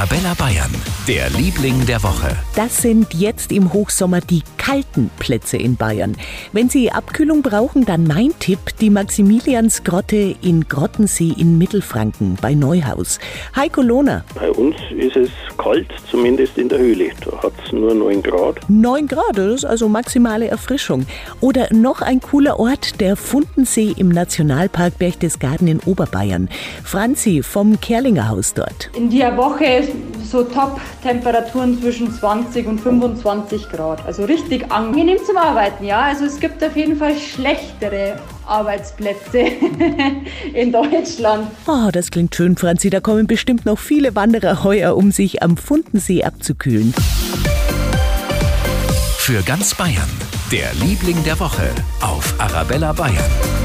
Arabella Bayern, der Liebling der Woche. Das sind jetzt im Hochsommer die kalten Plätze in Bayern. Wenn Sie Abkühlung brauchen, dann mein Tipp, die Maximiliansgrotte in Grottensee in Mittelfranken bei Neuhaus. Heiko Lohner. Bei uns ist es kalt, zumindest in der Höhle. Da hat es nur 9 Grad. 9 Grad, das ist also maximale Erfrischung. Oder noch ein cooler Ort, der Fundensee im Nationalpark Berchtesgaden in Oberbayern. Franzi vom Kerlinger Haus dort. In der Woche so Top-Temperaturen zwischen 20 und 25 Grad. Also richtig angenehm zum Arbeiten, ja. Also es gibt auf jeden Fall schlechtere Arbeitsplätze in Deutschland. Oh, das klingt schön, Franzi. Da kommen bestimmt noch viele Wanderer heuer, um sich am Fundensee abzukühlen. Für ganz Bayern, der Liebling der Woche auf Arabella Bayern.